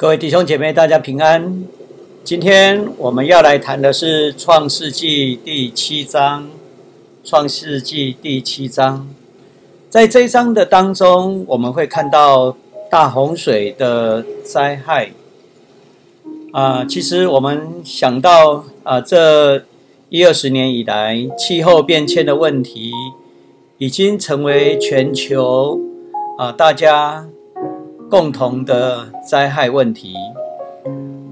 各位弟兄姐妹，大家平安。今天我们要来谈的是《创世纪》第七章，《创世纪》第七章。在这一章的当中，我们会看到大洪水的灾害。啊，其实我们想到啊，这一二十年以来，气候变迁的问题已经成为全球啊大家。共同的灾害问题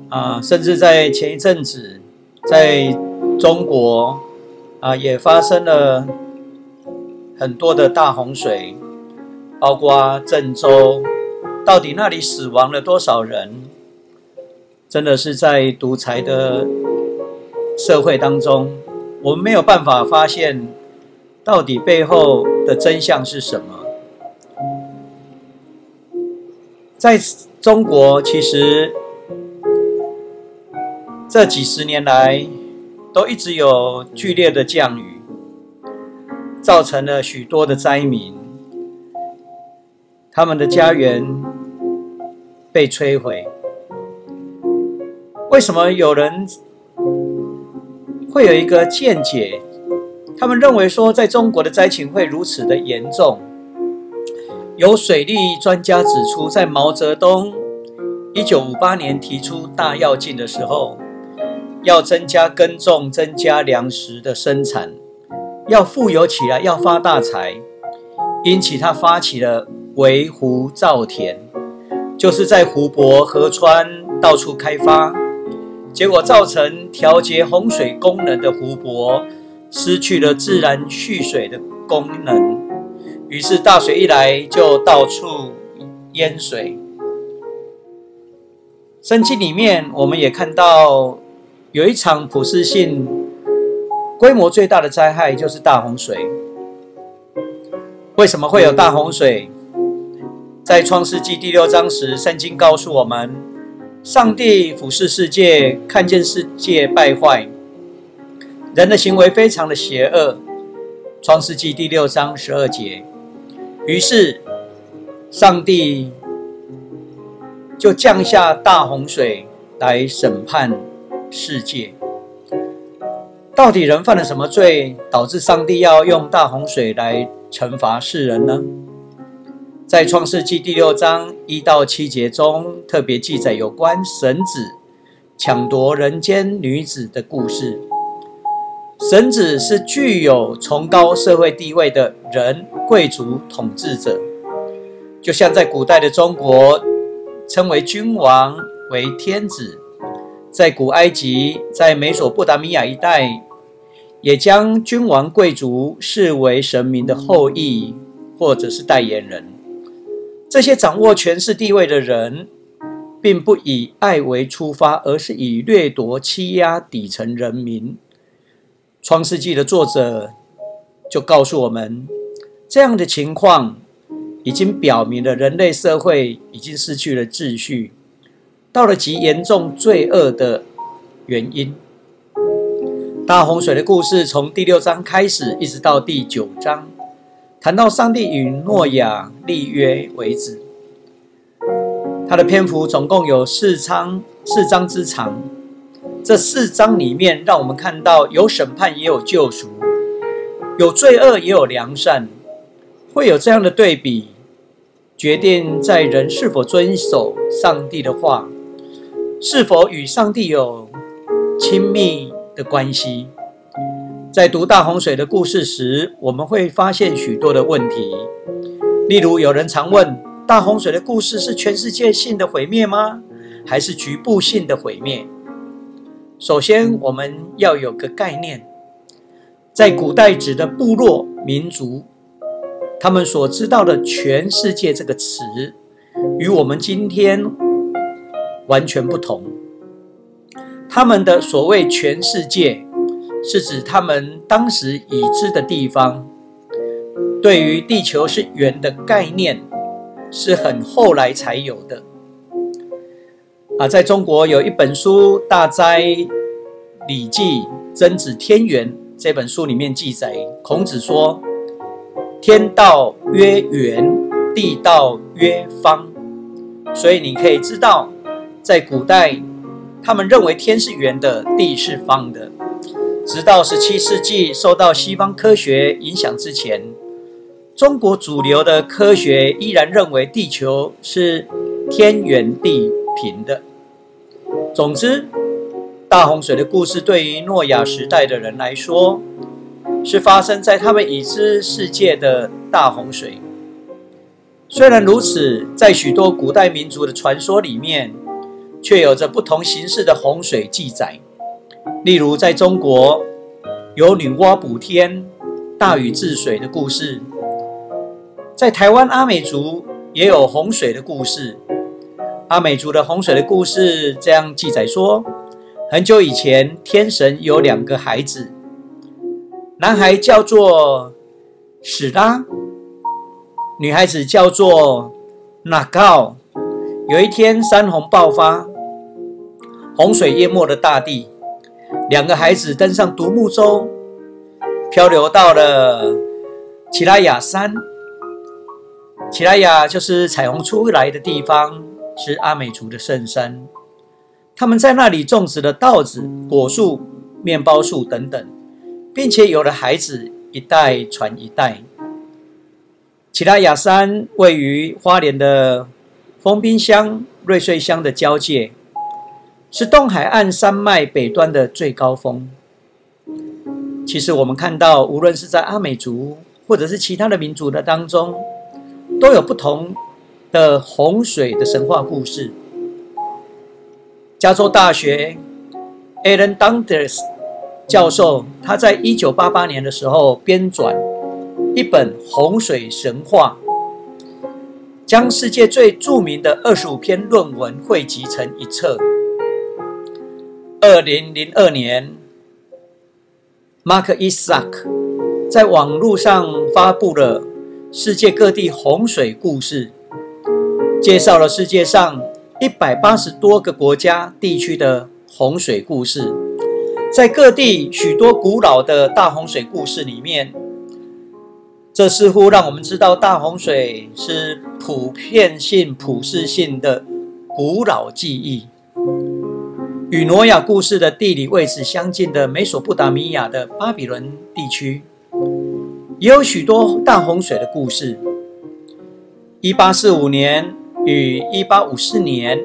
啊，甚至在前一阵子，在中国啊，也发生了很多的大洪水，包括郑州，到底那里死亡了多少人？真的是在独裁的社会当中，我们没有办法发现到底背后的真相是什么。在中国，其实这几十年来都一直有剧烈的降雨，造成了许多的灾民，他们的家园被摧毁。为什么有人会有一个见解？他们认为说，在中国的灾情会如此的严重？有水利专家指出，在毛泽东一九五八年提出大跃进的时候，要增加耕种、增加粮食的生产，要富有起来，要发大财，因此他发起了围湖造田，就是在湖泊、河川到处开发，结果造成调节洪水功能的湖泊失去了自然蓄水的功能。于是大水一来，就到处淹水。圣经里面，我们也看到有一场普世性、规模最大的灾害，就是大洪水。为什么会有大洪水？在创世纪第六章时，圣经告诉我们，上帝俯视世界，看见世界败坏，人的行为非常的邪恶。创世纪第六章十二节。于是，上帝就降下大洪水来审判世界。到底人犯了什么罪，导致上帝要用大洪水来惩罚世人呢？在创世纪第六章一到七节中，特别记载有关神子抢夺人间女子的故事。神子是具有崇高社会地位的人，贵族统治者，就像在古代的中国，称为君王为天子；在古埃及，在美索不达米亚一带，也将君王贵族视为神明的后裔或者是代言人。这些掌握权势地位的人，并不以爱为出发，而是以掠夺、欺压底层人民。创世纪的作者就告诉我们，这样的情况已经表明了人类社会已经失去了秩序，到了极严重罪恶的原因。大洪水的故事从第六章开始，一直到第九章，谈到上帝与诺亚立约为止。它的篇幅总共有四章，四章之长。这四章里面，让我们看到有审判，也有救赎；有罪恶，也有良善。会有这样的对比，决定在人是否遵守上帝的话，是否与上帝有亲密的关系。在读大洪水的故事时，我们会发现许多的问题。例如，有人常问：大洪水的故事是全世界性的毁灭吗？还是局部性的毁灭？首先，我们要有个概念，在古代指的部落民族，他们所知道的“全世界”这个词，与我们今天完全不同。他们的所谓“全世界”，是指他们当时已知的地方。对于地球是圆的概念，是很后来才有的。啊，在中国有一本书《大哉礼记·曾子天元》这本书里面记载，孔子说：“天道曰圆，地道曰方。”所以你可以知道，在古代，他们认为天是圆的，地是方的。直到十七世纪，受到西方科学影响之前，中国主流的科学依然认为地球是天圆地平的。总之，大洪水的故事对于诺亚时代的人来说，是发生在他们已知世界的大洪水。虽然如此，在许多古代民族的传说里面，却有着不同形式的洪水记载。例如，在中国有女娲补天、大禹治水的故事；在台湾阿美族也有洪水的故事。阿美族的洪水的故事这样记载说：很久以前，天神有两个孩子，男孩叫做史拉，女孩子叫做纳高。有一天，山洪爆发，洪水淹没了大地。两个孩子登上独木舟，漂流到了奇拉雅山。奇拉雅就是彩虹出来的地方，是阿美族的圣山。他们在那里种植了稻子、果树、面包树等等，并且有了孩子，一代传一代。奇拉雅山位于花莲的丰滨乡、瑞穗乡的交界。是东海岸山脉北端的最高峰。其实我们看到，无论是在阿美族或者是其他的民族的当中，都有不同的洪水的神话故事。加州大学 Alan Dundas 教授，他在一九八八年的时候编纂一本洪水神话，将世界最著名的二十五篇论文汇集成一册。二零零二年，Mark Isaac 在网络上发布了世界各地洪水故事，介绍了世界上一百八十多个国家地区的洪水故事。在各地许多古老的大洪水故事里面，这似乎让我们知道大洪水是普遍性、普世性的古老记忆。与挪亚故事的地理位置相近的美索不达米亚的巴比伦地区，也有许多大洪水的故事。一八四五年与一八五四年，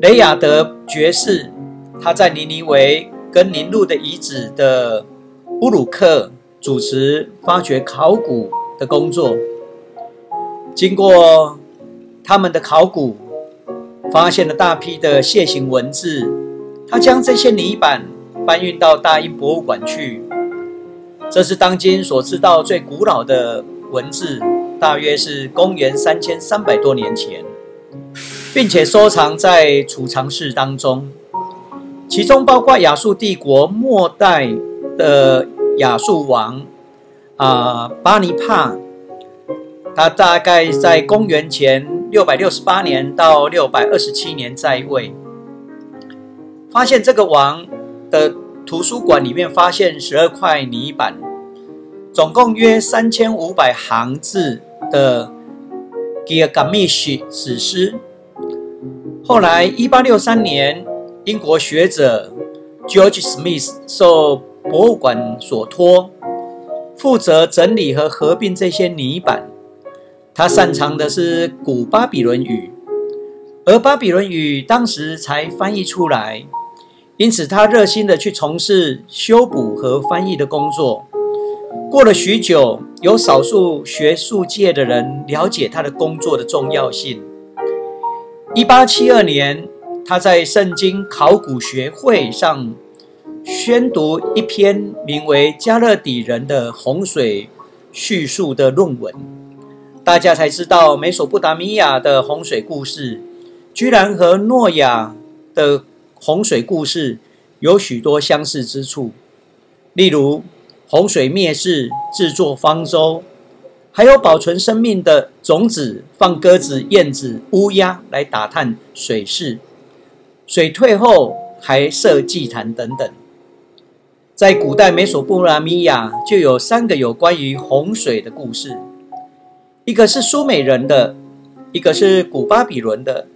雷亚德爵士他在尼尼维跟尼禄的遗址的乌鲁克主持发掘考古的工作。经过他们的考古。发现了大批的楔形文字，他将这些泥板搬运到大英博物馆去。这是当今所知道最古老的文字，大约是公元三千三百多年前，并且收藏在储藏室当中。其中包括亚述帝国末代的亚述王啊巴尼帕，他大概在公元前。六百六十八年到六百二十七年在位，发现这个王的图书馆里面发现十二块泥板，总共约三千五百行字的《Gilgamesh》史诗。后来，一八六三年，英国学者 George Smith 受博物馆所托，负责整理和合并这些泥板。他擅长的是古巴比伦语，而巴比伦语当时才翻译出来，因此他热心的去从事修补和翻译的工作。过了许久，有少数学术界的人了解他的工作的重要性。一八七二年，他在圣经考古学会上宣读一篇名为《加勒底人的洪水叙述》的论文。大家才知道，美索不达米亚的洪水故事，居然和诺亚的洪水故事有许多相似之处。例如，洪水灭世、制作方舟，还有保存生命的种子，放鸽子、燕子、乌鸦来打探水势；水退后，还设祭坛等等。在古代美索不达米亚，就有三个有关于洪水的故事。一个是苏美人的，一个是古巴比伦的，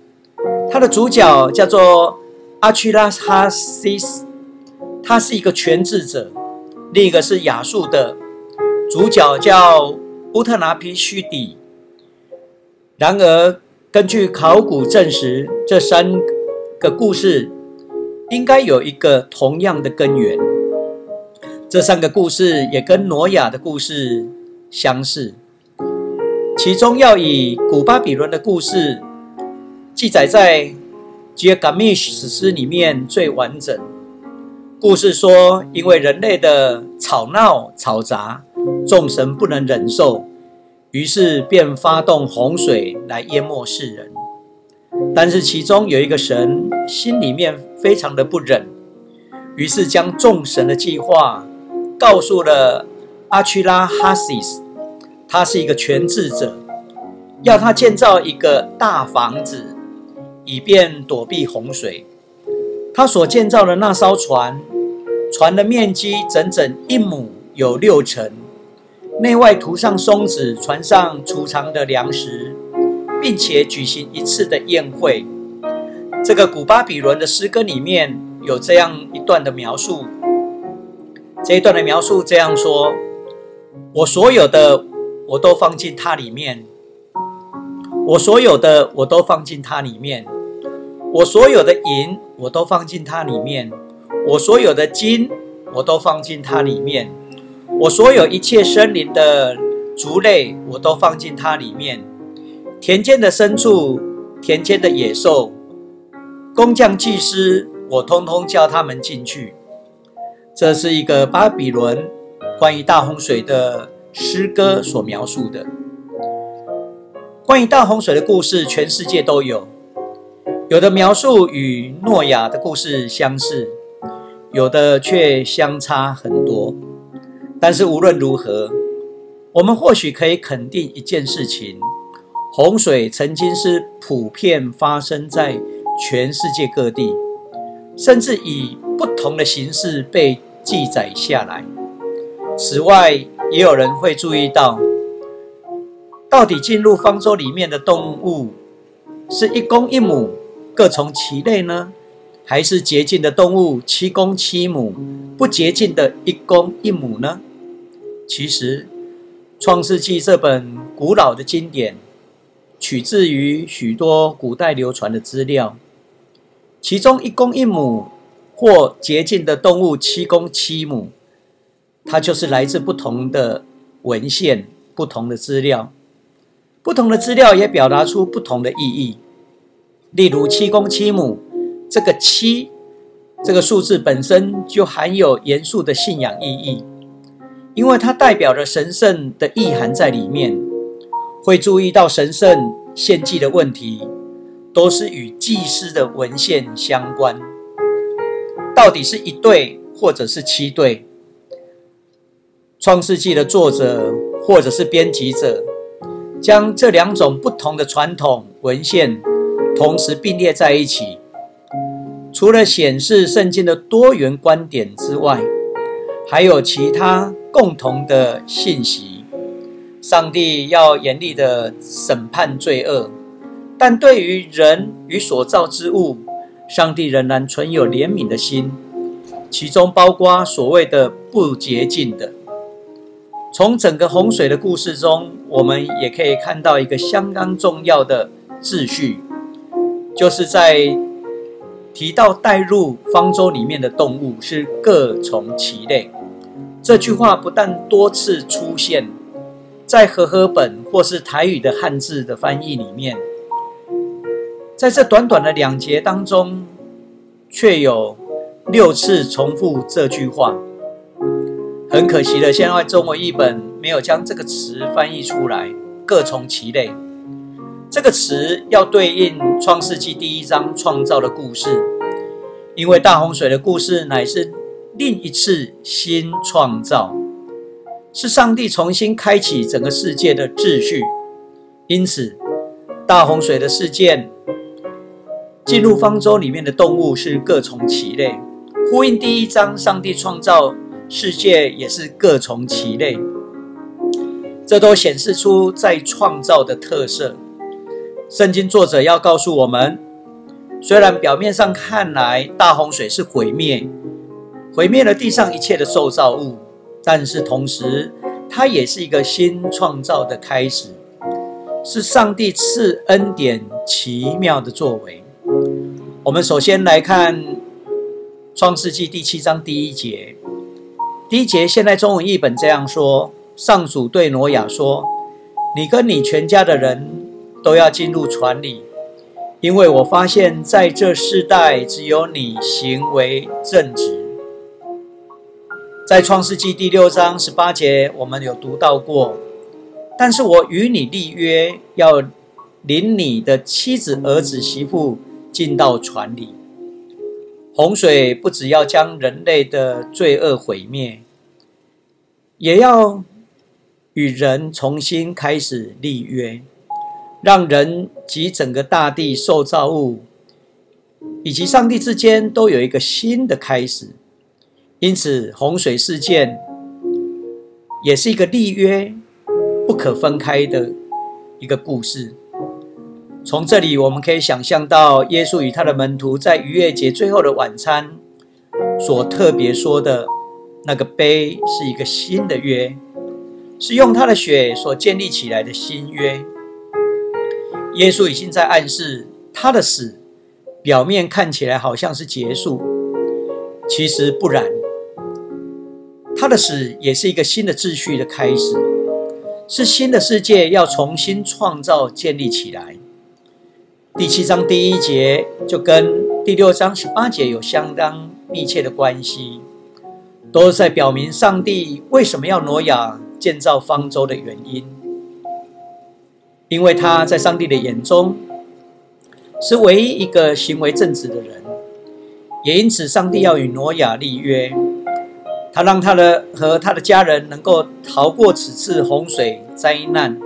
它的主角叫做阿屈拉哈西斯，他是一个全智者；另一个是亚述的，主角叫乌特拿皮须底。然而，根据考古证实，这三个故事应该有一个同样的根源。这三个故事也跟挪亚的故事相似。其中要以古巴比伦的故事记载在《吉尔伽美什史诗》里面最完整。故事说，因为人类的吵闹吵杂，众神不能忍受，于是便发动洪水来淹没世人。但是其中有一个神心里面非常的不忍，于是将众神的计划告诉了阿屈拉哈西斯。他是一个全智者，要他建造一个大房子，以便躲避洪水。他所建造的那艘船，船的面积整整一亩有六层，内外涂上松子，船上储藏的粮食，并且举行一次的宴会。这个古巴比伦的诗歌里面有这样一段的描述，这一段的描述这样说：我所有的。我都放进它里面，我所有的我都放进它里面，我所有的银我都放进它里面，我所有的金我都放进它里面，我所有一切森林的族类我都放进它里面，田间的牲畜、田间的野兽、工匠、技师，我通通叫他们进去。这是一个巴比伦关于大洪水的。诗歌所描述的关于大洪水的故事，全世界都有。有的描述与诺亚的故事相似，有的却相差很多。但是无论如何，我们或许可以肯定一件事情：洪水曾经是普遍发生在全世界各地，甚至以不同的形式被记载下来。此外，也有人会注意到，到底进入方舟里面的动物是一公一母各从其类呢，还是洁净的动物七公七母，不洁净的一公一母呢？其实，《创世纪》这本古老的经典，取自于许多古代流传的资料，其中一公一母或洁净的动物七公七母。它就是来自不同的文献、不同的资料，不同的资料也表达出不同的意义。例如七公七母，这个七这个数字本身就含有严肃的信仰意义，因为它代表着神圣的意涵在里面。会注意到神圣献祭的问题，都是与祭司的文献相关。到底是一对，或者是七对？创世纪的作者或者是编辑者，将这两种不同的传统文献同时并列在一起，除了显示圣经的多元观点之外，还有其他共同的信息。上帝要严厉的审判罪恶，但对于人与所造之物，上帝仍然存有怜悯的心，其中包括所谓的不洁净的。从整个洪水的故事中，我们也可以看到一个相当重要的秩序，就是在提到带入方舟里面的动物是各从其类。这句话不但多次出现在和合本或是台语的汉字的翻译里面，在这短短的两节当中，却有六次重复这句话。很可惜的，现在中文译本没有将这个词翻译出来。各从其类，这个词要对应创世纪第一章创造的故事，因为大洪水的故事乃是另一次新创造，是上帝重新开启整个世界的秩序。因此，大洪水的事件进入方舟里面的动物是各从其类，呼应第一章上帝创造。世界也是各从其类，这都显示出在创造的特色。圣经作者要告诉我们，虽然表面上看来大洪水是毁灭，毁灭了地上一切的受造物，但是同时它也是一个新创造的开始，是上帝赐恩典奇妙的作为。我们首先来看创世纪第七章第一节。第一节，现在中文译本这样说：上主对挪亚说：“你跟你全家的人都要进入船里，因为我发现在这世代只有你行为正直。”在创世纪第六章十八节，我们有读到过。但是我与你立约，要领你的妻子、儿子、媳妇进到船里。洪水不只要将人类的罪恶毁灭，也要与人重新开始立约，让人及整个大地受造物以及上帝之间都有一个新的开始。因此，洪水事件也是一个立约不可分开的一个故事。从这里，我们可以想象到，耶稣与他的门徒在逾越节最后的晚餐所特别说的那个杯，是一个新的约，是用他的血所建立起来的新约。耶稣已经在暗示，他的死表面看起来好像是结束，其实不然，他的死也是一个新的秩序的开始，是新的世界要重新创造建立起来。第七章第一节就跟第六章十八节有相当密切的关系，都是在表明上帝为什么要挪亚建造方舟的原因。因为他在上帝的眼中是唯一一个行为正直的人，也因此上帝要与挪亚立约，他让他的和他的家人能够逃过此次洪水灾难。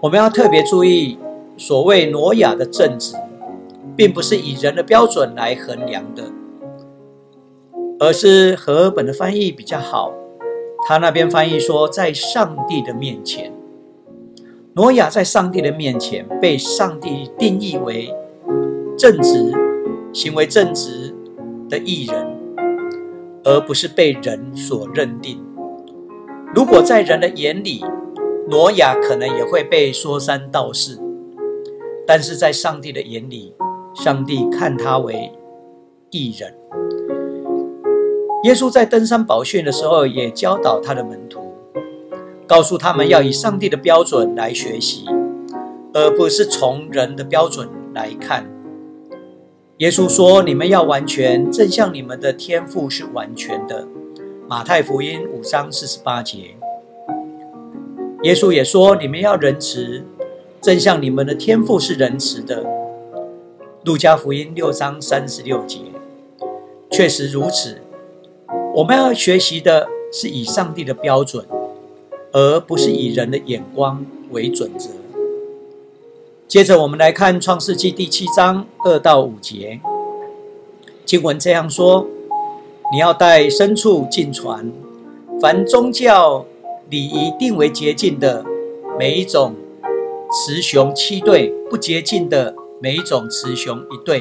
我们要特别注意。所谓挪亚的正直，并不是以人的标准来衡量的，而是和本的翻译比较好。他那边翻译说，在上帝的面前，挪亚在上帝的面前被上帝定义为正直、行为正直的艺人，而不是被人所认定。如果在人的眼里，挪亚可能也会被说三道四。但是在上帝的眼里，上帝看他为艺人。耶稣在登山宝训的时候，也教导他的门徒，告诉他们要以上帝的标准来学习，而不是从人的标准来看。耶稣说：“你们要完全，正像你们的天赋是完全的。”马太福音五章四十八节。耶稣也说：“你们要仁慈。”正像你们的天赋是仁慈的，《路加福音》六章三十六节，确实如此。我们要学习的是以上帝的标准，而不是以人的眼光为准则。接着，我们来看《创世纪》第七章二到五节，经文这样说：“你要带牲畜进船，凡宗教礼仪定为洁净的每一种。”雌雄七对，不洁净的每一种雌雄一对；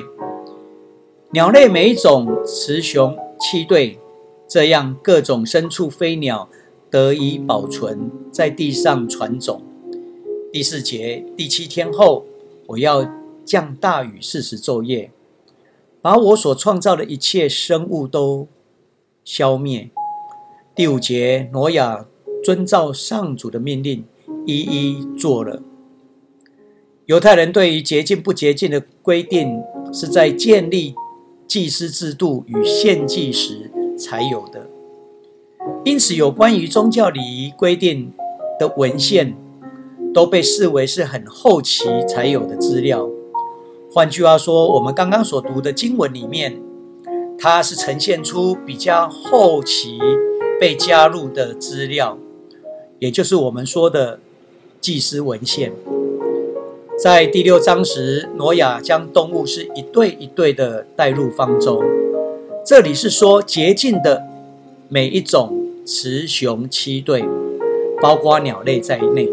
鸟类每一种雌雄七对，这样各种牲畜飞鸟得以保存在地上传种。第四节，第七天后，我要降大雨四十昼夜，把我所创造的一切生物都消灭。第五节，挪亚遵照上主的命令，一一做了。犹太人对于洁净不洁净的规定，是在建立祭司制度与献祭时才有的。因此，有关于宗教礼仪规定的文献，都被视为是很后期才有的资料。换句话说，我们刚刚所读的经文里面，它是呈现出比较后期被加入的资料，也就是我们说的祭司文献。在第六章时，挪亚将动物是一对一对的带入方舟。这里是说洁净的每一种雌雄七对，包括鸟类在内。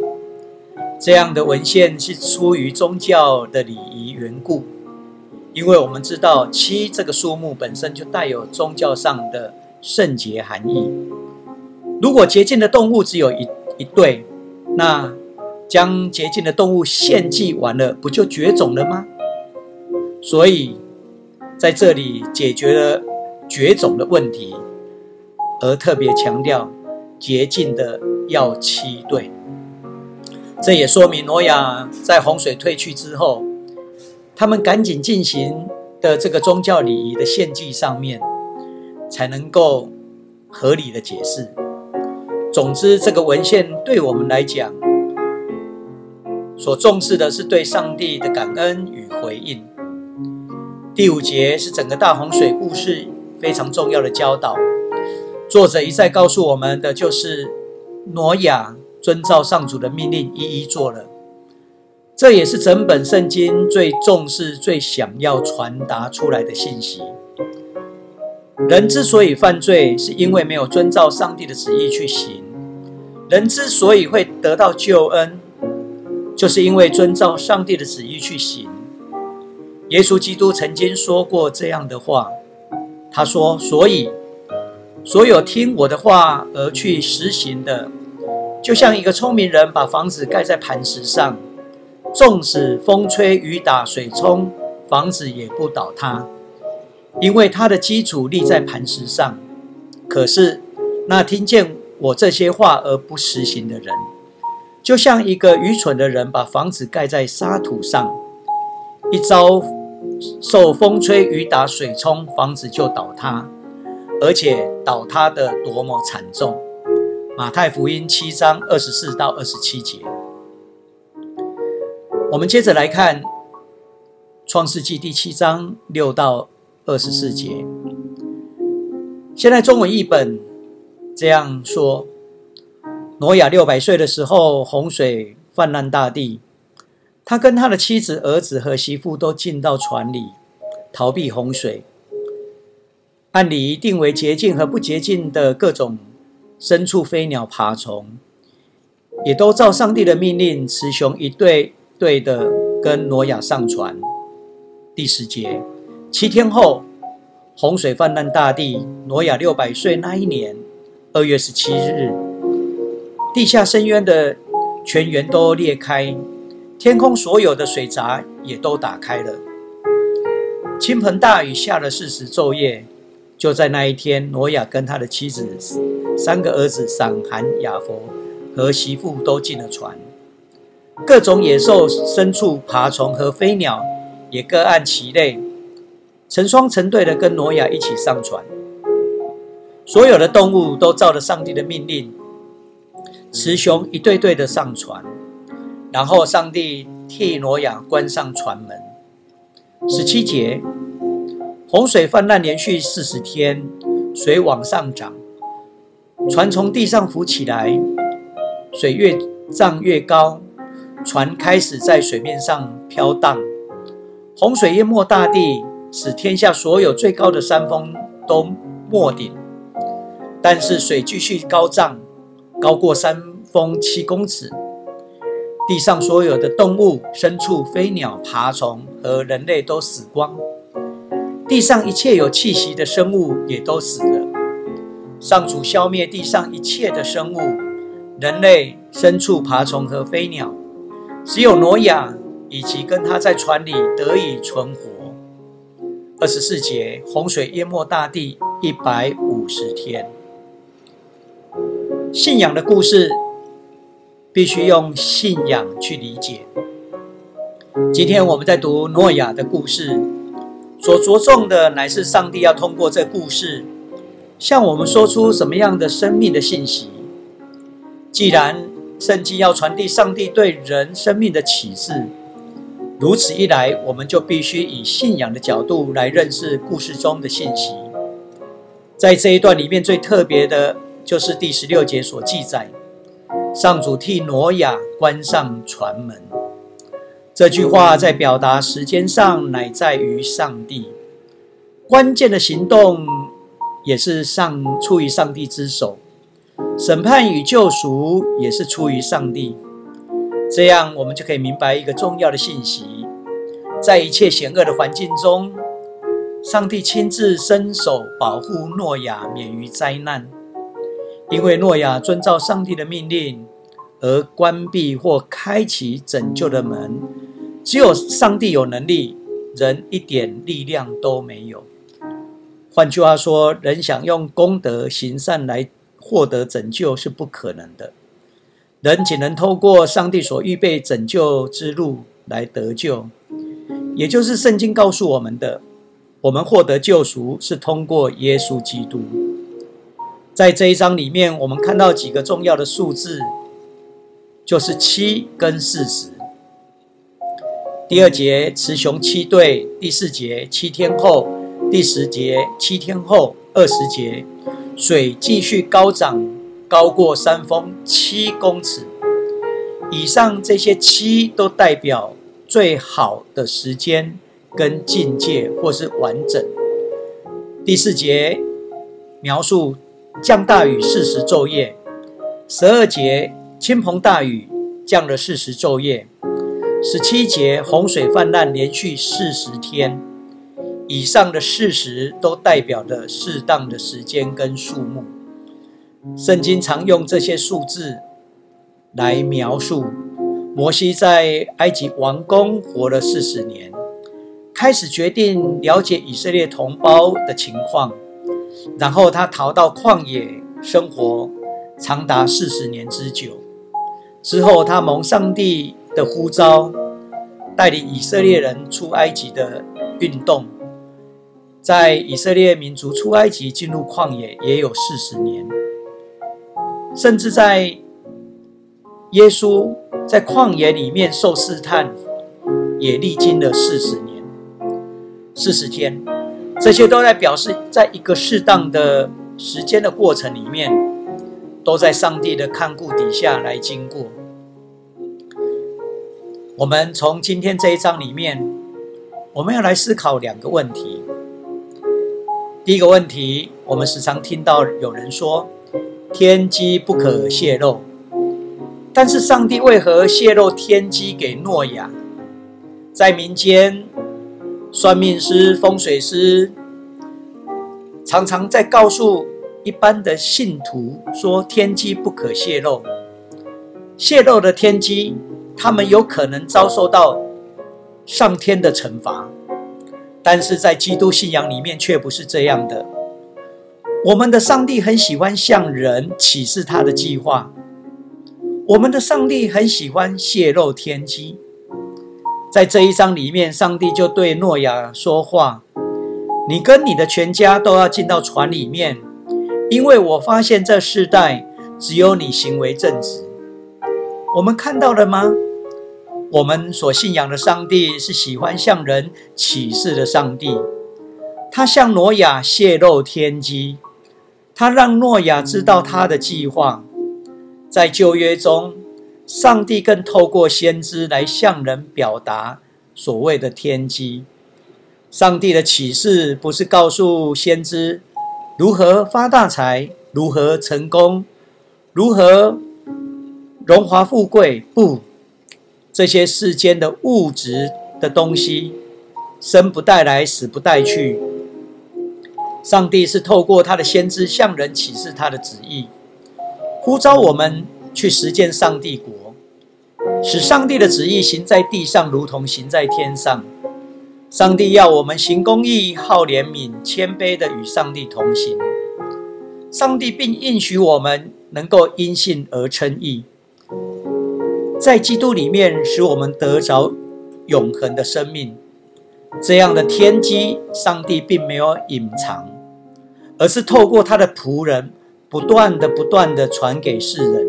这样的文献是出于宗教的礼仪缘故，因为我们知道七这个数目本身就带有宗教上的圣洁含义。如果洁净的动物只有一一对，那将洁净的动物献祭完了，不就绝种了吗？所以在这里解决了绝种的问题，而特别强调洁净的要七对。这也说明挪亚在洪水退去之后，他们赶紧进行的这个宗教礼仪的献祭上面，才能够合理的解释。总之，这个文献对我们来讲，所重视的是对上帝的感恩与回应。第五节是整个大洪水故事非常重要的教导。作者一再告诉我们的就是挪亚。遵照上主的命令，一一做了。这也是整本圣经最重视、最想要传达出来的信息。人之所以犯罪，是因为没有遵照上帝的旨意去行；人之所以会得到救恩，就是因为遵照上帝的旨意去行。耶稣基督曾经说过这样的话，他说：“所以，所有听我的话而去实行的。”就像一个聪明人把房子盖在磐石上，纵使风吹雨打水冲，房子也不倒塌，因为它的基础立在磐石上。可是那听见我这些话而不实行的人，就像一个愚蠢的人把房子盖在沙土上，一朝受风吹雨打水冲，房子就倒塌，而且倒塌的多么惨重。马太福音七章二十四到二十七节，我们接着来看创世纪第七章六到二十四节。现在中文译本这样说：挪亚六百岁的时候，洪水泛滥大地，他跟他的妻子、儿子和媳妇都进到船里，逃避洪水。按理定为洁净和不洁净的各种。牲畜、飞鸟、爬虫，也都照上帝的命令，雌雄一对对的跟挪亚上船。第十节，七天后，洪水泛滥大地。挪亚六百岁那一年二月十七日，地下深渊的泉源都裂开，天空所有的水闸也都打开了。倾盆大雨下了四十昼夜。就在那一天，挪亚跟他的妻子、三个儿子闪、含、雅佛和媳妇都进了船。各种野兽、牲畜、爬虫和飞鸟也各按其类，成双成对的跟挪亚一起上船。所有的动物都照着上帝的命令，雌雄一对对的上船。然后上帝替挪亚关上船门。十七节。洪水泛滥连续四十天，水往上涨，船从地上浮起来，水越涨越高，船开始在水面上飘荡。洪水淹没大地，使天下所有最高的山峰都没顶。但是水继续高涨，高过山峰七公尺。地上所有的动物、牲畜、飞鸟、爬虫和人类都死光。地上一切有气息的生物也都死了。上主消灭地上一切的生物，人类、牲畜、爬虫和飞鸟，只有挪亚以及跟他在船里得以存活。二十四节，洪水淹没大地一百五十天。信仰的故事必须用信仰去理解。今天我们在读诺亚的故事。所着重的乃是上帝要通过这故事，向我们说出什么样的生命的信息。既然圣经要传递上帝对人生命的启示，如此一来，我们就必须以信仰的角度来认识故事中的信息。在这一段里面，最特别的就是第十六节所记载，上主替挪亚关上船门。这句话在表达时间上乃在于上帝，关键的行动也是上出于上帝之手，审判与救赎也是出于上帝。这样我们就可以明白一个重要的信息：在一切险恶的环境中，上帝亲自伸手保护诺亚免于灾难，因为诺亚遵照上帝的命令而关闭或开启拯救的门。只有上帝有能力，人一点力量都没有。换句话说，人想用功德行善来获得拯救是不可能的。人只能透过上帝所预备拯救之路来得救，也就是圣经告诉我们的。我们获得救赎是通过耶稣基督。在这一章里面，我们看到几个重要的数字，就是七跟四十。第二节雌雄七对，第四节七天后，第十节七天后，二十节水继续高涨。高过山峰七公尺以上，这些七都代表最好的时间跟境界，或是完整。第四节描述降大雨四十昼夜，十二节倾盆大雨降了四十昼夜，十七节洪水泛滥连续四十天。以上的事实都代表着适当的时间跟数目。圣经常用这些数字来描述摩西在埃及王宫活了四十年，开始决定了解以色列同胞的情况，然后他逃到旷野生活长达四十年之久。之后，他蒙上帝的呼召，带领以色列人出埃及的运动，在以色列民族出埃及进入旷野也有四十年。甚至在耶稣在旷野里面受试探，也历经了四十年、四十天，这些都在表示，在一个适当的时间的过程里面，都在上帝的看顾底下来经过。我们从今天这一章里面，我们要来思考两个问题。第一个问题，我们时常听到有人说。天机不可泄露，但是上帝为何泄露天机给诺亚？在民间，算命师、风水师常常在告诉一般的信徒说：天机不可泄露，泄露的天机，他们有可能遭受到上天的惩罚。但是在基督信仰里面，却不是这样的。我们的上帝很喜欢向人启示他的计划，我们的上帝很喜欢泄露天机。在这一章里面，上帝就对诺亚说话：“你跟你的全家都要进到船里面，因为我发现这世代只有你行为正直。”我们看到了吗？我们所信仰的上帝是喜欢向人启示的上帝，他向挪亚泄露天机。他让诺亚知道他的计划，在旧约中，上帝更透过先知来向人表达所谓的天机。上帝的启示不是告诉先知如何发大财、如何成功、如何荣华富贵，不，这些世间的物质的东西，生不带来，死不带去。上帝是透过他的先知向人启示他的旨意，呼召我们去实践上帝国，使上帝的旨意行在地上，如同行在天上。上帝要我们行公义、好怜悯、谦卑的与上帝同行。上帝并应许我们能够因信而称义，在基督里面使我们得着永恒的生命。这样的天机，上帝并没有隐藏。而是透过他的仆人，不断的、不断的传给世人。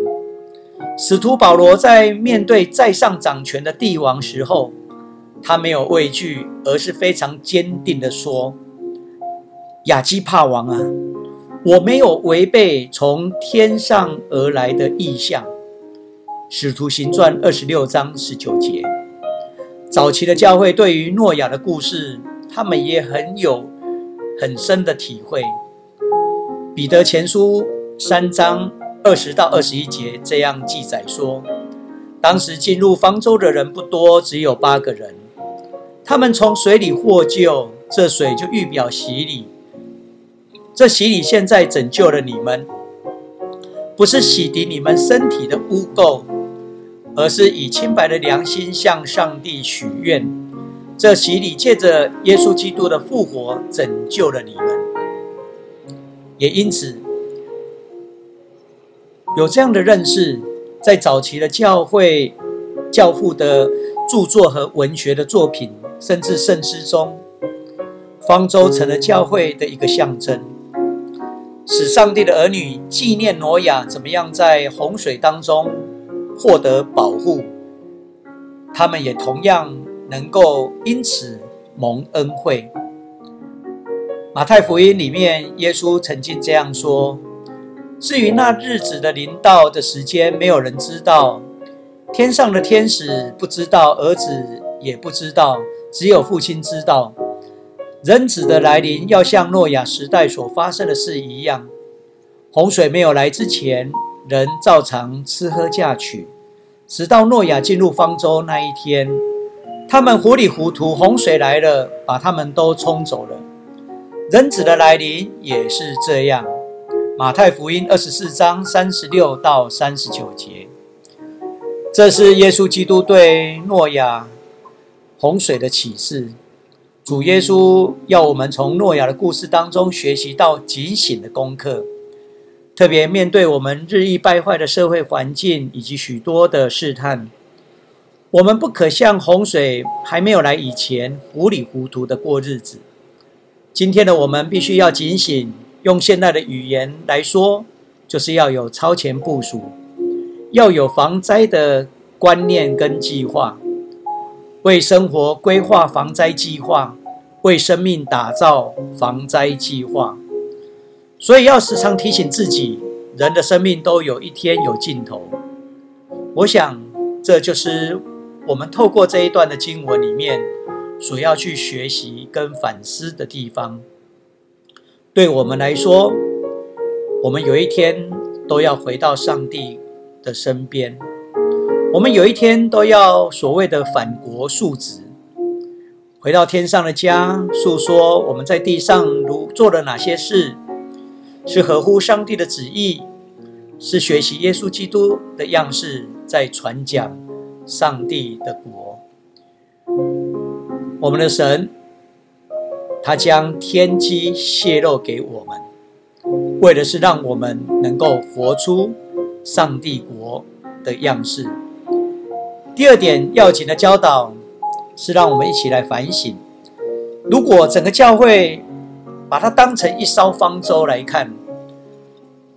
使徒保罗在面对在上掌权的帝王时候，他没有畏惧，而是非常坚定的说：“亚基帕王啊，我没有违背从天上而来的意象。”使徒行传二十六章十九节。早期的教会对于诺亚的故事，他们也很有很深的体会。彼得前书三章二十到二十一节这样记载说：当时进入方舟的人不多，只有八个人。他们从水里获救，这水就预表洗礼。这洗礼现在拯救了你们，不是洗涤你们身体的污垢，而是以清白的良心向上帝许愿。这洗礼借着耶稣基督的复活拯救了你们，也因此有这样的认识。在早期的教会教父的著作和文学的作品，甚至圣诗中，方舟成了教会的一个象征，使上帝的儿女纪念挪亚怎么样在洪水当中获得保护，他们也同样能够因此蒙恩惠。马太福音里面，耶稣曾经这样说。至于那日子的临到的时间，没有人知道，天上的天使不知道，儿子也不知道，只有父亲知道。人子的来临要像诺亚时代所发生的事一样。洪水没有来之前，人照常吃喝嫁娶，直到诺亚进入方舟那一天，他们糊里糊涂，洪水来了，把他们都冲走了。人子的来临也是这样。马太福音二十四章三十六到三十九节，这是耶稣基督对诺亚洪水的启示。主耶稣要我们从诺亚的故事当中学习到警醒的功课，特别面对我们日益败坏的社会环境以及许多的试探，我们不可像洪水还没有来以前糊里糊涂的过日子。今天的我们必须要警醒。用现代的语言来说，就是要有超前部署，要有防灾的观念跟计划，为生活规划防灾计划，为生命打造防灾计划。所以要时常提醒自己，人的生命都有一天有尽头。我想，这就是我们透过这一段的经文里面所要去学习跟反思的地方。对我们来说，我们有一天都要回到上帝的身边，我们有一天都要所谓的反国述职，回到天上的家，诉说我们在地上如做了哪些事，是合乎上帝的旨意，是学习耶稣基督的样式，在传讲上帝的国。我们的神。他将天机泄露给我们，为的是让我们能够活出上帝国的样式。第二点要紧的教导是让我们一起来反省：如果整个教会把它当成一艘方舟来看，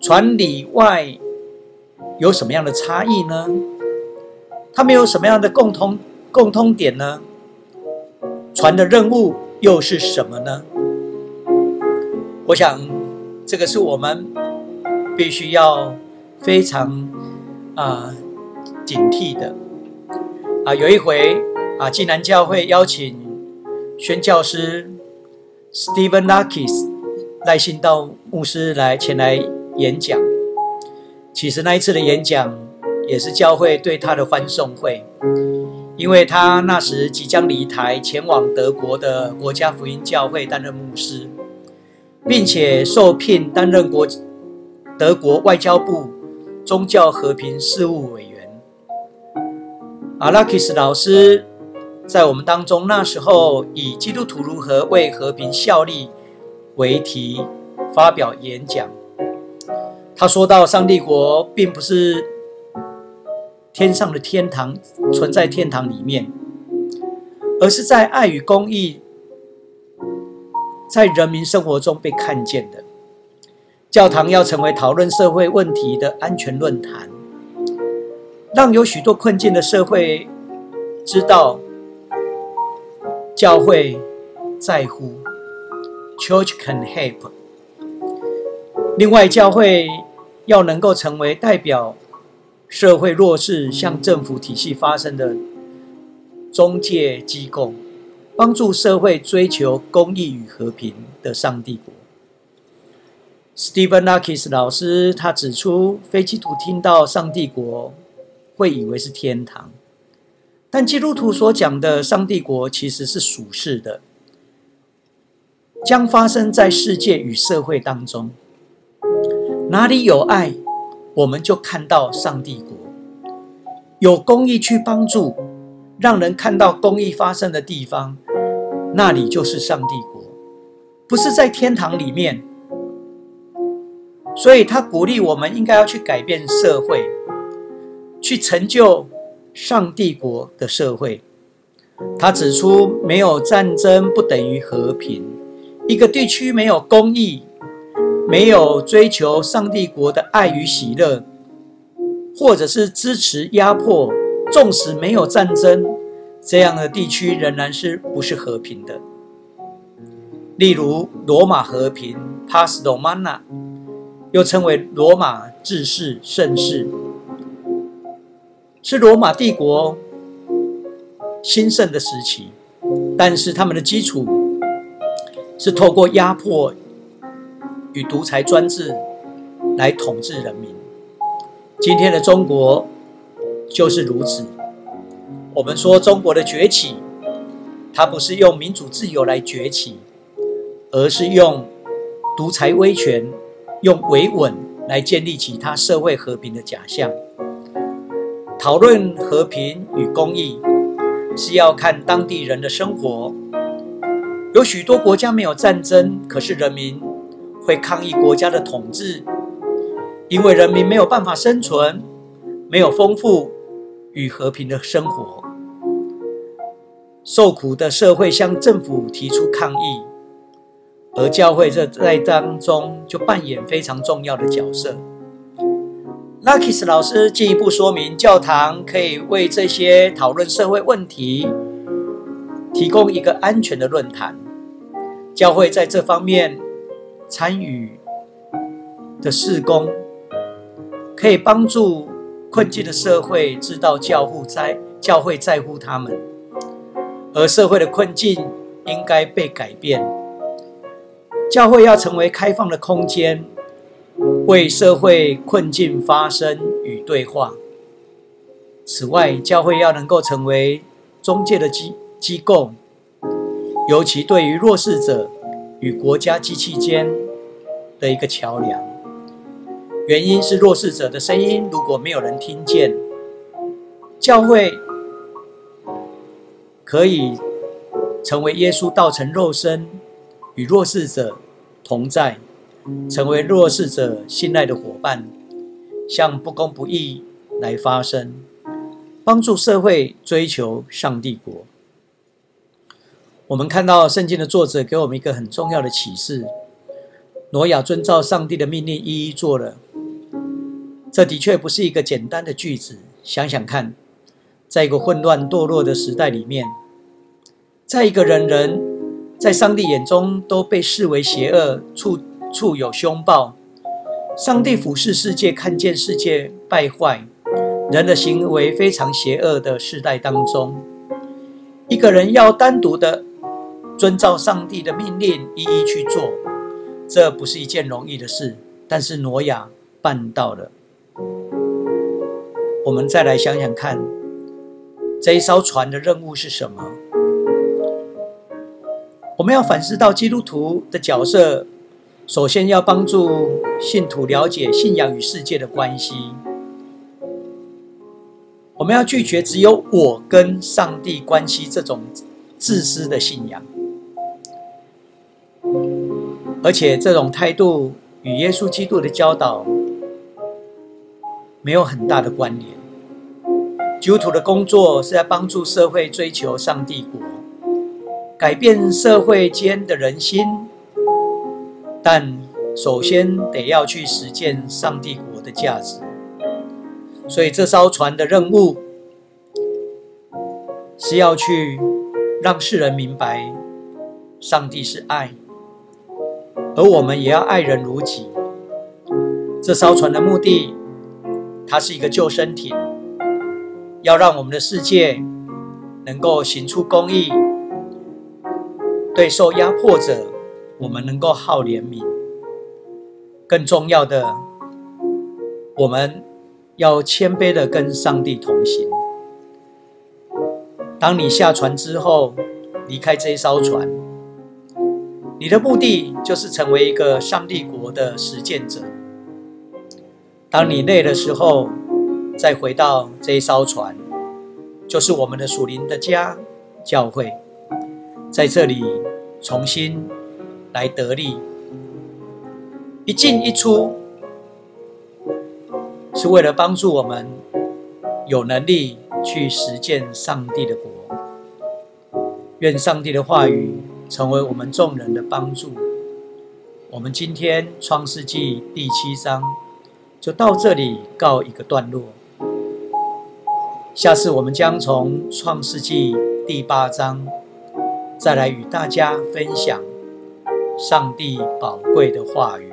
船里外有什么样的差异呢？它们有什么样的共通共通点呢？船的任务。又是什么呢？我想，这个是我们必须要非常啊警惕的啊。有一回啊，济南教会邀请宣教师 Stephen Lakis 赖信到牧师来前来演讲。其实那一次的演讲也是教会对他的欢送会。因为他那时即将离台，前往德国的国家福音教会担任牧师，并且受聘担任国德国外交部宗教和平事务委员。阿拉克斯老师在我们当中那时候以“基督徒如何为和平效力”为题发表演讲。他说到：“上帝国并不是。”天上的天堂存在天堂里面，而是在爱与公义在人民生活中被看见的。教堂要成为讨论社会问题的安全论坛，让有许多困境的社会知道教会在乎，Church can help。另外，教会要能够成为代表。社会弱势向政府体系发生的中介机构，帮助社会追求公益与和平的上帝国。Stephen Lakis 老师他指出，非基督徒听到上帝国会以为是天堂。但基督徒所讲的上帝国其实是属世的，将发生在世界与社会当中。哪里有爱，我们就看到上帝国；有公益去帮助，让人看到公益发生的地方，那里就是上帝国，不是在天堂里面。所以他鼓励我们应该要去改变社会，去成就。上帝国的社会，他指出，没有战争不等于和平。一个地区没有公义，没有追求上帝国的爱与喜乐，或者是支持压迫，纵使没有战争，这样的地区仍然是不是和平的。例如，罗马和平 （Paz Romana） 又称为罗马治世盛世。是罗马帝国兴盛的时期，但是他们的基础是透过压迫与独裁专制来统治人民。今天的中国就是如此。我们说中国的崛起，它不是用民主自由来崛起，而是用独裁威权、用维稳来建立起它社会和平的假象。讨论和平与公益，是要看当地人的生活。有许多国家没有战争，可是人民会抗议国家的统治，因为人民没有办法生存，没有丰富与和平的生活。受苦的社会向政府提出抗议，而教会这在当中就扮演非常重要的角色。Lucky 老师进一步说明，教堂可以为这些讨论社会问题提供一个安全的论坛。教会在这方面参与的事工，可以帮助困境的社会知道教护在教会在乎他们，而社会的困境应该被改变。教会要成为开放的空间。为社会困境发声与对话。此外，教会要能够成为中介的机机构，尤其对于弱势者与国家机器间的一个桥梁。原因是弱势者的声音如果没有人听见，教会可以成为耶稣道成肉身，与弱势者同在。成为弱势者信赖的伙伴，向不公不义来发声，帮助社会追求上帝国。我们看到圣经的作者给我们一个很重要的启示：挪亚遵照上帝的命令一一做了。这的确不是一个简单的句子。想想看，在一个混乱堕落的时代里面，在一个人人在上帝眼中都被视为邪恶处。处有凶暴，上帝俯视世界，看见世界败坏，人的行为非常邪恶的时代当中，一个人要单独的遵照上帝的命令，一一去做，这不是一件容易的事。但是挪亚办到了。我们再来想想看，这一艘船的任务是什么？我们要反思到基督徒的角色。首先要帮助信徒了解信仰与世界的关系。我们要拒绝只有我跟上帝关系这种自私的信仰，而且这种态度与耶稣基督的教导没有很大的关联。基督徒的工作是在帮助社会追求上帝国，改变社会间的人心。但首先得要去实践上帝国的价值，所以这艘船的任务是要去让世人明白上帝是爱，而我们也要爱人如己。这艘船的目的，它是一个救生艇，要让我们的世界能够行出公义，对受压迫者。我们能够好怜悯，更重要的，我们要谦卑的跟上帝同行。当你下船之后，离开这一艘船，你的目的就是成为一个上帝国的实践者。当你累的时候，再回到这一艘船，就是我们的属灵的家——教会，在这里重新来得力。一进一出，是为了帮助我们有能力去实践上帝的国。愿上帝的话语成为我们众人的帮助。我们今天创世纪第七章就到这里告一个段落。下次我们将从创世纪第八章再来与大家分享上帝宝贵的话语。